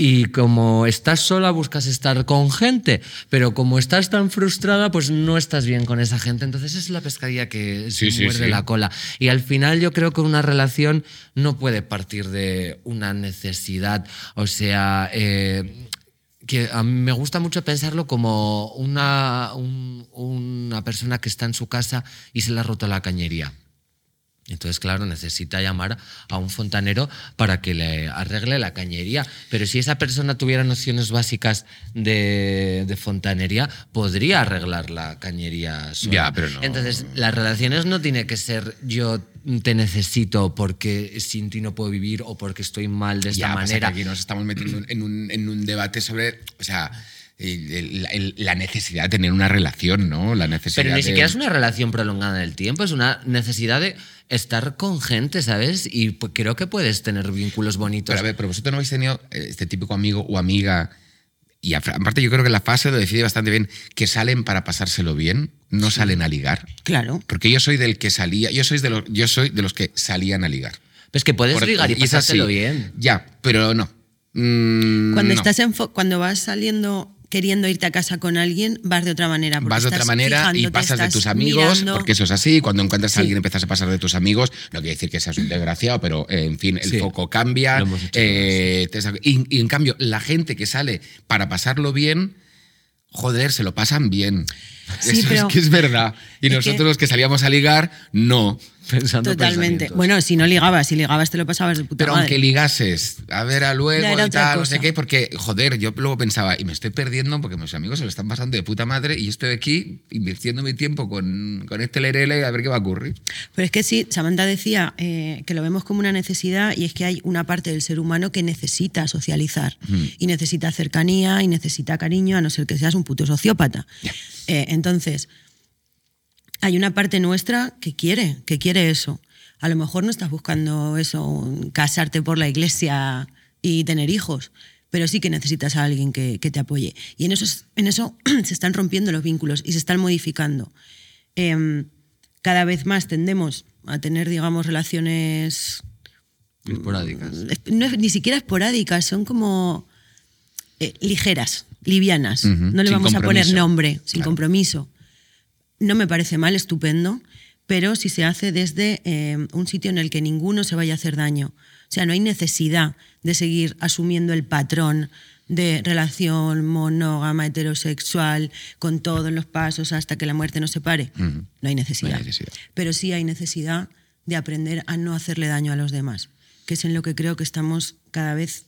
Y como estás sola, buscas estar con gente, pero como estás tan frustrada, pues no estás bien con esa gente. Entonces es la pescadilla que se sí, muerde sí. la cola. Y al final yo creo que una relación no puede partir de una necesidad. O sea, eh, que a mí me gusta mucho pensarlo como una, un- una persona que está en su casa y se le ha roto la cañería. Entonces, claro, necesita llamar a un fontanero para que le arregle la cañería. Pero si esa persona tuviera nociones básicas de, de fontanería, podría arreglar la cañería sola. Ya, pero no. Entonces, las relaciones no tiene que ser yo te necesito porque sin ti no puedo vivir o porque estoy mal de esta Ya, pasa que manera. aquí nos estamos metiendo en un, en un debate sobre, o sea, el- el- la necesidad de tener una relación, ¿no? La necesidad Pero ni de- siquiera es una relación prolongada en el tiempo, es una necesidad de estar con gente, ¿sabes? Y pues, creo que puedes tener vínculos bonitos. Pero a ver, pero vosotros no habéis tenido eh, este típico amigo o amiga, y a- aparte yo creo que la fase lo decide bastante bien, que salen para pasárselo bien, no salen a ligar. Claro. Porque yo soy del que salía, yo soy de los, yo soy de los que salían a ligar. Pues que puedes Por- ligar y es así. pasártelo bien. Ya, pero no. Mm, Cuando, no. estás en cuando vas saliendo queriendo irte a casa con alguien, vas de otra manera. Vas de otra manera y pasas de tus amigos, mirando. porque eso es así. Cuando encuentras Sí. a alguien empiezas a pasar de tus amigos. No quiere decir que seas un desgraciado, pero eh, en fin, el Sí. foco cambia. Eh, y, y en cambio, la gente que sale para pasarlo bien, joder, se lo pasan bien. Sí, eso pero- es que es verdad. Y es nosotros que- los que salíamos a ligar, no. Pensando Totalmente. Bueno, si no ligabas, si ligabas te lo pasabas de puta Pero madre. aunque ligases, a ver a luego y tal, no sé qué, porque, joder, yo luego pensaba, y me estoy perdiendo porque mis amigos se lo están pasando de puta madre y yo estoy aquí invirtiendo mi tiempo con, con este lerele a ver qué va a ocurrir. Pero es que sí, Samantha decía eh, que lo vemos como una necesidad y es que hay una parte del ser humano que necesita socializar y necesita cercanía y necesita cariño, a no ser que seas un puto sociópata. Eh, entonces, hay una parte nuestra que quiere, que quiere eso. A lo mejor no estás buscando eso, casarte por la iglesia y tener hijos, pero sí que necesitas a alguien que, que te apoye. Y en eso, es- en eso se están rompiendo los vínculos y se están modificando. Em, cada vez más tendemos a tener, digamos, relaciones Esporádicas. es- no es- ni siquiera esporádicas, son como eh, ligeras, livianas. No le sin vamos a poner nombre, sin Claro. compromiso. No me parece mal, estupendo, pero si se hace desde eh, un sitio en el que ninguno se vaya a hacer daño. O sea, no hay necesidad de seguir asumiendo el patrón de relación monógama, heterosexual, con todos los pasos hasta que la muerte nos separe. No hay necesidad. No hay necesidad. Pero sí hay necesidad de aprender a no hacerle daño a los demás, que es en lo que creo que estamos cada vez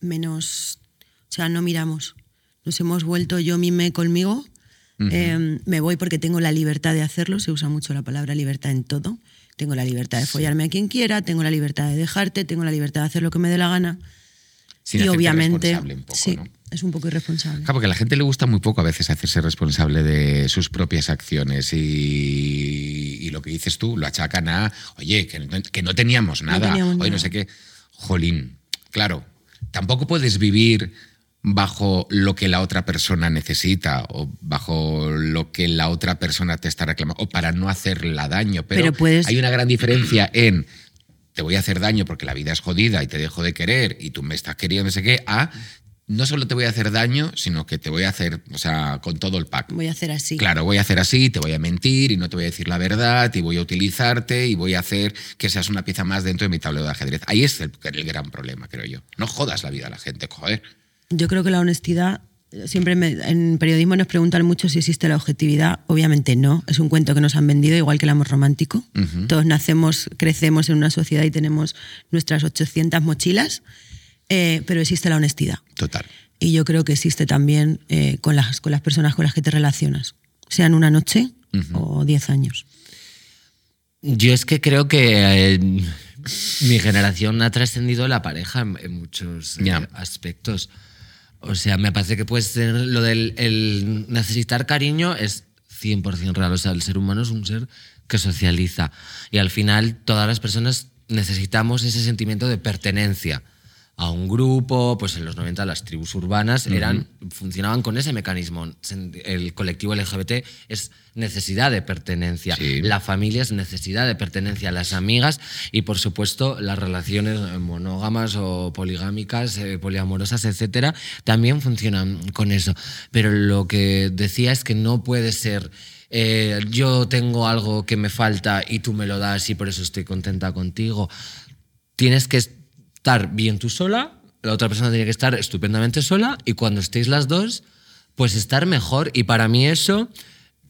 menos, o sea, no miramos. Nos hemos vuelto yo mime conmigo, eh, me voy porque tengo la libertad de hacerlo, se usa mucho la palabra libertad en todo. Tengo la libertad de follarme a quien quiera, tengo la libertad de dejarte, tengo la libertad de hacer lo que me dé la gana. Sin y obviamente, responsable un poco, sí, ¿no? es un poco irresponsable. Claro, porque a la gente le gusta muy poco a veces hacerse responsable de sus propias acciones y, y lo que dices tú lo achacan a, oye, que no, que no teníamos nada, teníamos oye, no sé qué. Jolín, claro, tampoco puedes vivir bajo lo que la otra persona necesita o bajo lo que la otra persona te está reclamando o para no hacerla daño, pero, Pero puedes- hay una gran diferencia en te voy a hacer daño porque la vida es jodida y te dejo de querer y tú me estás queriendo, no sé qué, a no solo te voy a hacer daño, sino que te voy a hacer, o sea, con todo el pack. Voy a hacer así. Claro, voy a hacer así, te voy a mentir y no te voy a decir la verdad y voy a utilizarte y voy a hacer que seas una pieza más dentro de mi tablero de ajedrez. Ahí es el, el gran problema, creo yo. No jodas la vida a la gente, joder. Yo creo que la honestidad, siempre me- en periodismo nos preguntan mucho si existe la objetividad. Obviamente no, es un cuento que nos han vendido, igual que el amor romántico. Todos nacemos, crecemos en una sociedad y tenemos nuestras 800 mochilas, eh, pero existe la honestidad. Total. Y yo creo que existe también eh, con, las, con las personas con las que te relacionas, sean una noche o 10 años. Yo es que creo que eh, mi generación ha trascendido la pareja en, en muchos eh, Ya. aspectos. O sea, me parece que lo del el necesitar cariño es 100% real. O sea, el ser humano es un ser que socializa. Y al final todas las personas necesitamos ese sentimiento de pertenencia. A un grupo, pues en los 90 las tribus urbanas eran, funcionaban con ese mecanismo. El colectivo LGBT es necesidad de pertenencia, Sí. la familia es necesidad de pertenencia, las amigas y por supuesto las relaciones monógamas o poligámicas, eh, poliamorosas, etcétera, también funcionan con eso. Pero lo que decía es que no puede ser eh, yo tengo algo que me falta y tú me lo das y por eso estoy contenta contigo. Tienes que estar bien tú sola, la otra persona tiene que estar estupendamente sola y cuando estéis las dos, pues estar mejor. Y para mí eso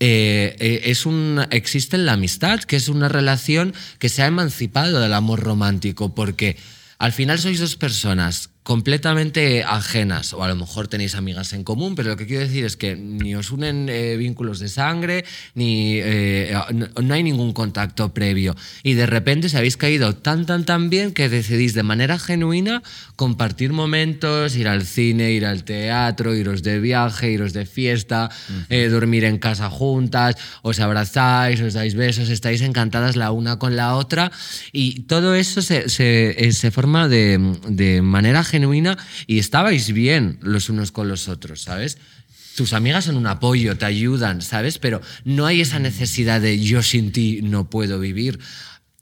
eh, eh, es un, existe en la amistad, que es una relación que se ha emancipado del amor romántico, porque al final sois dos personas completamente ajenas, o a lo mejor tenéis amigas en común, pero lo que quiero decir es que ni os unen eh, vínculos de sangre, ni eh, no, no hay ningún contacto previo. Y de repente se habéis caído tan, tan, tan bien que decidís de manera genuina compartir momentos, ir al cine, ir al teatro, iros de viaje, iros de fiesta, eh, dormir en casa juntas, os abrazáis, os dais besos, estáis encantadas la una con la otra. Y todo eso se, se, eh, se forma de, de manera genuina y estabais bien los unos con los otros, ¿sabes? Tus amigas son un apoyo, te ayudan, ¿sabes? Pero no hay esa necesidad de yo sin ti no puedo vivir.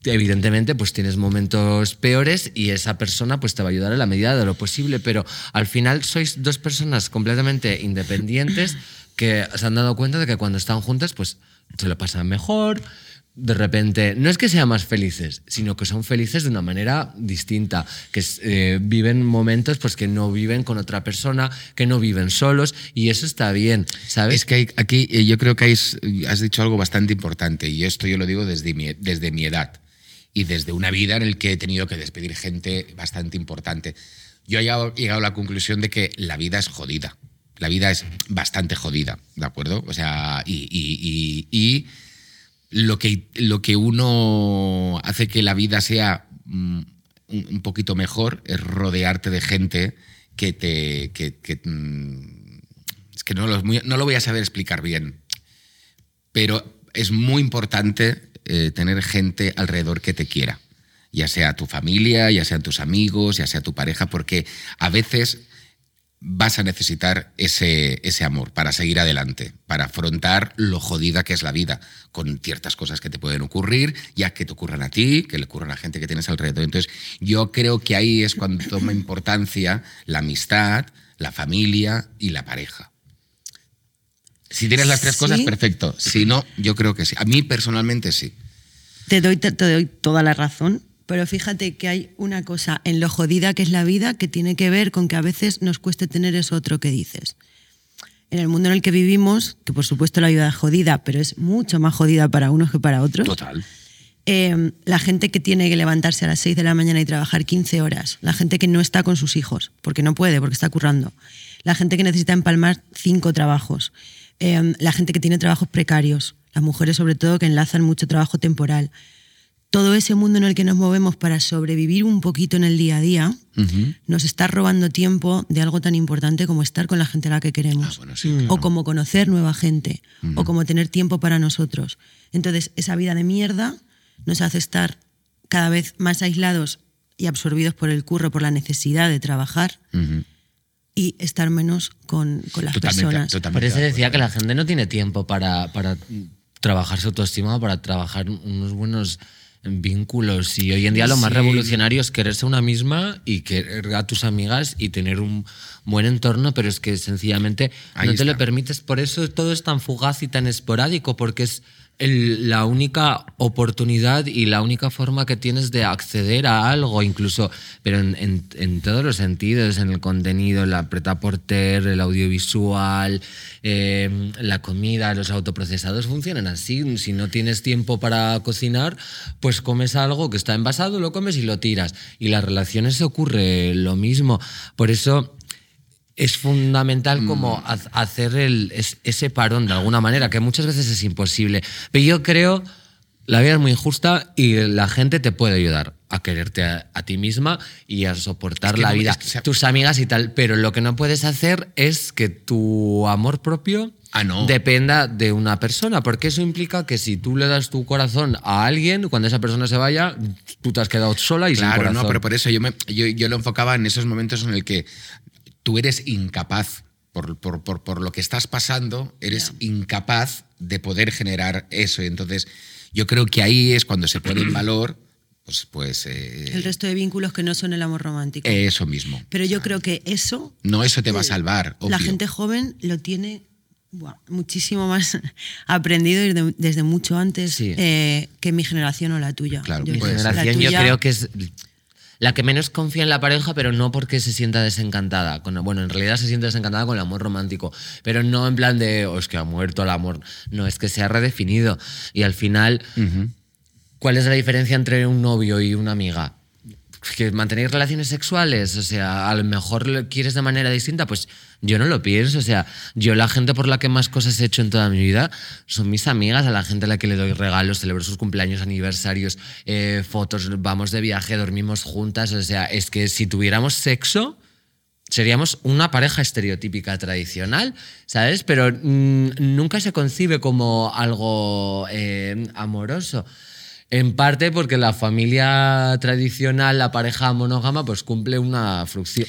Evidentemente, pues tienes momentos peores y esa persona pues te va a ayudar en la medida de lo posible, pero al final sois dos personas completamente independientes que se han dado cuenta de que cuando están juntas pues se lo pasan mejor, de repente, no es que sean más felices, sino que son felices de una manera distinta, que eh, viven momentos pues, que no viven con otra persona, que no viven solos, y eso está bien, ¿sabes? Es que hay- aquí eh, yo creo que hay- has dicho algo bastante importante y esto yo lo digo desde mi, desde mi edad y desde una vida en la que he tenido que despedir gente bastante importante. Yo he llegado, a la conclusión de que la vida es jodida. La vida es bastante jodida, ¿de acuerdo? O sea, y, y- y- y lo, que, lo que uno hace que la vida sea mm, un, poquito mejor es rodearte de gente que te... Que, que, mm, es que no lo, no lo voy a saber explicar bien, pero es muy importante eh, tener gente alrededor que te quiera, ya sea tu familia, ya sean tus amigos, ya sea tu pareja, porque a veces vas a necesitar ese, ese amor para seguir adelante, para afrontar lo jodida que es la vida, con ciertas cosas que te pueden ocurrir, ya que te ocurran a ti, que le ocurran a gente que tienes alrededor. Entonces, yo creo que ahí es cuando toma importancia la amistad, la familia y la pareja. Si tienes las tres Sí. cosas, perfecto. Si no, yo creo que sí. A mí personalmente sí. Te doy, te, te doy toda la razón, pero fíjate que hay una cosa en lo jodida que es la vida que tiene que ver con que a veces nos cueste tener eso otro que dices. En el mundo en el que vivimos, que por supuesto la vida es jodida, pero es mucho más jodida para unos que para otros. Total. eh, la gente que tiene que levantarse a las 6 de la mañana y trabajar 15 horas, la gente que no está con sus hijos, porque no puede, porque está currando, la gente que necesita empalmar cinco trabajos, eh, la gente que tiene trabajos precarios, las mujeres sobre todo que enlazan mucho trabajo temporal. Todo ese mundo en el que nos movemos para sobrevivir un poquito en el día a día nos está robando tiempo de algo tan importante como estar con la gente a la que queremos Ah, bueno, sí, claro. o como conocer nueva gente, o como tener tiempo para nosotros. Entonces, esa vida de mierda nos hace estar cada vez más aislados y absorbidos por el curro, por la necesidad de trabajar Ujú. y estar menos con, con las Totalmente, personas. totalmente Por eso de decía que la gente no tiene tiempo para, para trabajar su autoestima, para trabajar unos buenos vínculos. Y hoy en día lo más Sí. revolucionario es quererse una misma y querer a tus amigas y tener un buen entorno, pero es que sencillamente Ahí no te lo permites. Por eso todo es tan fugaz y tan esporádico, porque es la única oportunidad y la única forma que tienes de acceder a algo, incluso, pero en, todos los sentidos, en el contenido, la preta porter, el audiovisual, eh, la comida, los autoprocesados funcionan así. Si no tienes tiempo para cocinar, pues comes algo que está envasado, lo comes y lo tiras. Y las relaciones ocurre lo mismo. Por eso es fundamental como ha- hacer el, es- ese parón de alguna manera, que muchas veces es imposible. Pero yo creo, la vida es muy injusta y la gente te puede ayudar a quererte a, a ti misma y a soportar Es que la no- vida, es que se- tus amigas y tal. Pero lo que no puedes hacer es que tu amor propio Ah, no. dependa de una persona, porque eso implica que si tú le das tu corazón a alguien, cuando esa persona se vaya, tú te has quedado sola y sin Claro, corazón. no, pero por eso yo, me, yo, yo lo enfocaba en esos momentos en el que tú eres incapaz, por, por, por, por lo que estás pasando, eres incapaz de poder generar eso. Y entonces yo creo que ahí es cuando se pone en valor, pues, pues eh, El resto de vínculos que no son el amor romántico. eso mismo. Pero yo creo que eso No eso te va a salvar, la obvio. gente joven lo tiene muchísimo más aprendido desde, desde mucho antes Sí. eh, que mi generación o la tuya. Claro, Yo Mi la generación yo creo que es la que menos confía en la pareja, pero no porque se sienta desencantada. Con, bueno, en realidad se siente desencantada con el amor romántico, pero no en plan de, oh, es que ha muerto el amor. No, es que se ha redefinido. Y al final, ¿cuál es la diferencia entre un novio y una amiga? Que mantenéis relaciones sexuales, o sea, a lo mejor lo quieres de manera distinta, pues yo no lo pienso, o sea, yo la gente por la que más cosas he hecho en toda mi vida son mis amigas, a la gente a la que le doy regalos, celebro sus cumpleaños, aniversarios, eh, fotos, vamos de viaje, dormimos juntas, o sea, es que si tuviéramos sexo, seríamos una pareja estereotípica tradicional, ¿sabes? Pero mm, nunca se concibe como algo eh, amoroso. En parte porque la familia tradicional, la pareja monógama, pues cumple una,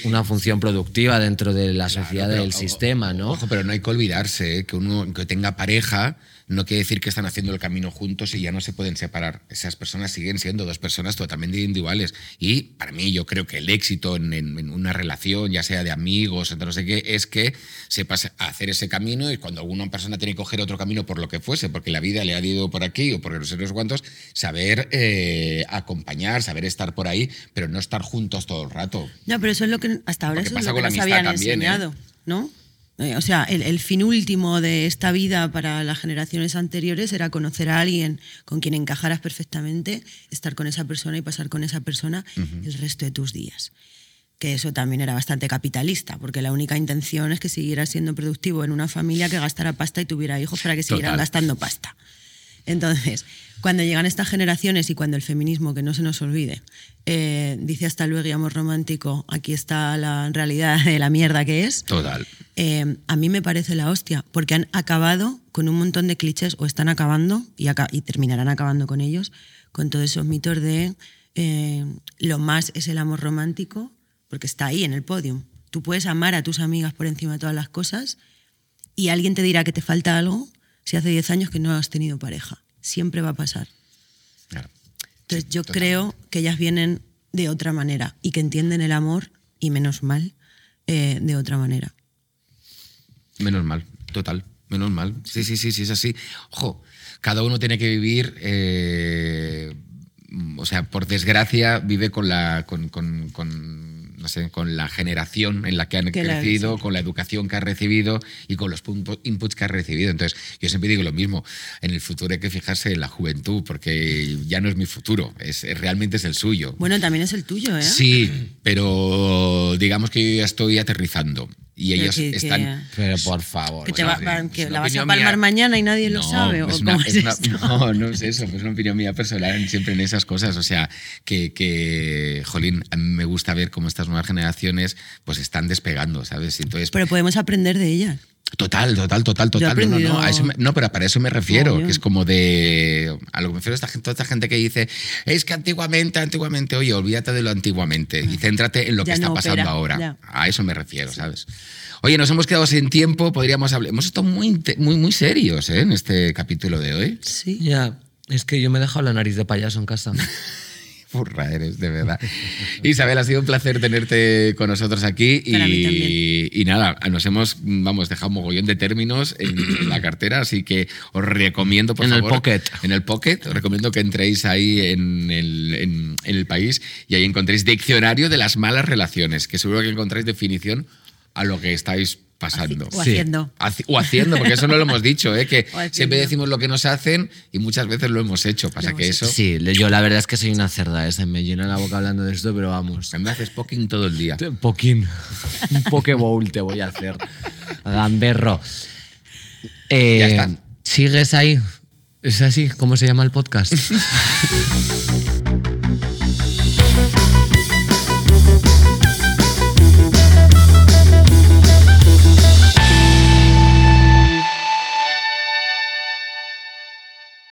una función productiva dentro de la sociedad pero, del sistema, ¿no? Ojo, pero no hay que olvidarse ¿eh? que uno que tenga pareja no quiere decir que están haciendo el camino juntos y ya no se pueden separar. Esas personas siguen siendo dos personas totalmente individuales. Y para mí yo creo que el éxito en, en- en una relación, ya sea de amigos, entre no sé qué, es que sepas hacer ese camino y cuando alguna persona tiene que coger otro camino por lo que fuese, porque la vida le ha ido por aquí o por no sé los cuantos, saber eh, acompañar, saber estar por ahí, pero no estar juntos todo el rato. No, pero eso es lo que hasta ahora Porque eso es lo que nos habían también, ¿eh? enseñado, ¿no? Eh, O sea, el, el fin último de esta vida para las generaciones anteriores era conocer a alguien con quien encajaras perfectamente, estar con esa persona y pasar con esa persona el resto de tus días. Que eso también era bastante capitalista, porque la única intención es que siguieras siendo productivo en una familia que gastara pasta y tuviera hijos para que siguieran Total. gastando pasta. Entonces, cuando llegan estas generaciones y cuando el feminismo, que no se nos olvide, eh, dice hasta luego y amor romántico, aquí está la realidad de la mierda que es, Total. eh, a mí me parece la hostia, porque han acabado con un montón de clichés, o están acabando, y, aca- y terminarán acabando con ellos, con todos esos mitos de eh, lo más es el amor romántico, porque está ahí en el podio. Tú puedes amar a tus amigas por encima de todas las cosas y alguien te dirá que te falta algo si hace 10 años que no has tenido pareja. Siempre va a pasar. Claro. Entonces yo totalmente. creo que ellas vienen de otra manera y que entienden el amor, y menos mal, eh, de otra manera. Menos mal, total, menos mal. Sí, sí, sí, sí, es así. Ojo, cada uno tiene que vivir, eh, o sea, por desgracia, vive con la, con, con- con, con la generación en la que han Que crecido, con la educación que ha recibido y con los inputs que ha recibido. Entonces, yo siempre digo lo mismo, en el futuro hay que fijarse en la juventud, porque ya no es mi futuro, es, realmente es el suyo. Bueno, también es el tuyo, ¿eh? Sí, pero digamos que yo ya estoy aterrizando y ellos que- que- están... Pero por favor. Que, te no, va- que la vas a palmar mía. mañana y nadie lo No, sabe. ¿o es cómo una- es es una- esto? no, no es eso, es una opinión mía personal siempre en esas cosas. O sea, que, que, jolín, a mí me gusta ver cómo estas nuevas generaciones pues están despegando, ¿sabes? Entonces, Pero podemos aprender de ellas. Total, total, total, total. No, no, no, aprendido- a eso me- no, pero para eso me refiero, que es como de. A lo que me refiero a esta, gente- toda esta gente que dice, es que antiguamente, antiguamente, oye, olvídate de lo antiguamente y céntrate en lo que está no pasando opera, ahora. ya. A eso me refiero, ¿sabes? Oye, nos hemos quedado sin tiempo, podríamos hablar. Hemos estado muy, muy, muy serios ¿eh? en este capítulo de hoy. Sí. Ya, es que yo me he dejado la nariz de payaso en casa. Furra eres, de verdad. Isabel, ha sido un placer tenerte con nosotros aquí. Para mí y, también. y nada, nos hemos, vamos, dejado un mogollón de términos en la cartera, así que os recomiendo, por En el favor. pocket. En el pocket. Os recomiendo que entréis ahí en el, en- en el país y ahí encontréis diccionario de las malas relaciones, que seguro que encontráis definición a lo que estáis pasando. O haciendo. Haci- O haciendo, porque eso no lo hemos dicho, ¿eh? que siempre decimos lo que nos hacen y muchas veces lo hemos hecho. Pasa Lo que hemos eso. Sí, yo la verdad es que soy una cerda, ¿eh? se me llena la boca hablando de esto, pero vamos. A mí me haces poking todo el día. Poquín. Un pokebowl te voy a hacer. Gamberro. Eh, Ya está. ¿Sigues ahí? ¿Es así? ¿Cómo se llama el podcast?